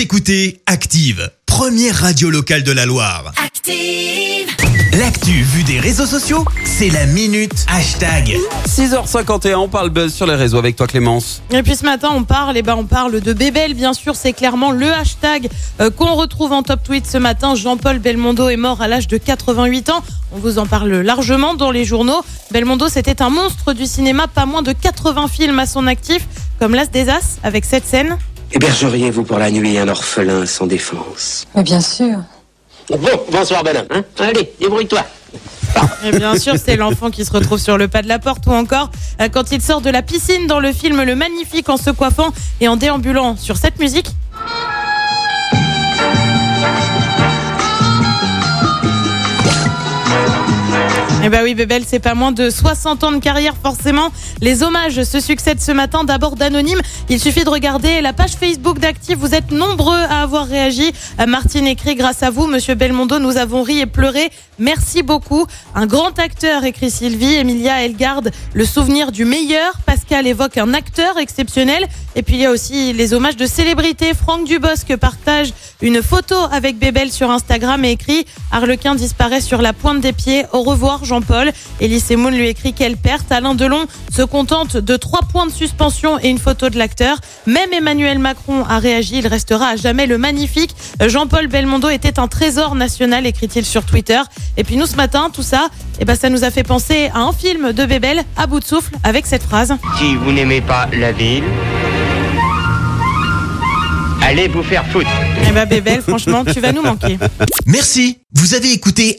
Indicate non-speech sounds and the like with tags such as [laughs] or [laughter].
Vous écoutez Active, première radio locale de la Loire. Active. L'actu vue des réseaux sociaux, c'est la minute hashtag. 6h51, on parle buzz sur les réseaux avec toi Clémence. Et puis ce matin, on parle, eh ben, on parle de Bébel, bien sûr, c'est clairement le hashtag euh, qu'on retrouve en top tweet ce matin. Jean-Paul Belmondo est mort à l'âge de 88 ans. On vous en parle largement dans les journaux. Belmondo, c'était un monstre du cinéma, pas moins de 80 films à son actif, comme L'As des As, avec cette scène. Hébergeriez-vous pour la nuit un orphelin sans défense Mais bien sûr. Bon, bonsoir bonhomme. Hein Allez, débrouille-toi. [laughs] Et bien sûr, c'est l'enfant qui se retrouve sur le pas de la porte ou encore euh, quand il sort de la piscine dans le film Le Magnifique en se coiffant et en déambulant sur cette musique. Eh ben oui, Bébel, c'est pas moins de 60 ans de carrière, forcément. Les hommages se succèdent ce matin, d'abord d'anonymes. Il suffit de regarder la page Facebook d'Active. Vous êtes nombreux à avoir réagi. Euh, Martine écrit, grâce à vous, Monsieur Belmondo, nous avons ri et pleuré. Merci beaucoup. Un grand acteur, écrit Sylvie. Emilia, elle garde le souvenir du meilleur. Pascal évoque un acteur exceptionnel. Et puis il y a aussi les hommages de célébrités. Franck Dubosc partage une photo avec Bébel sur Instagram et écrit Harlequin disparaît sur la pointe des pieds. Au revoir Jean-Paul. Elise Moon lui écrit quelle perte. Alain Delon se contente de trois points de suspension et une photo de l'acteur. Même Emmanuel Macron a réagi. Il restera à jamais le magnifique. Jean-Paul Belmondo était un trésor national, écrit-il sur Twitter. Et puis nous ce matin, tout ça, eh ben, ça nous a fait penser à un film de Bébel à bout de souffle avec cette phrase. Si vous n'aimez pas la ville, allez vous faire foutre. Eh ben Bébel, franchement, tu vas nous manquer. Merci. Vous avez écouté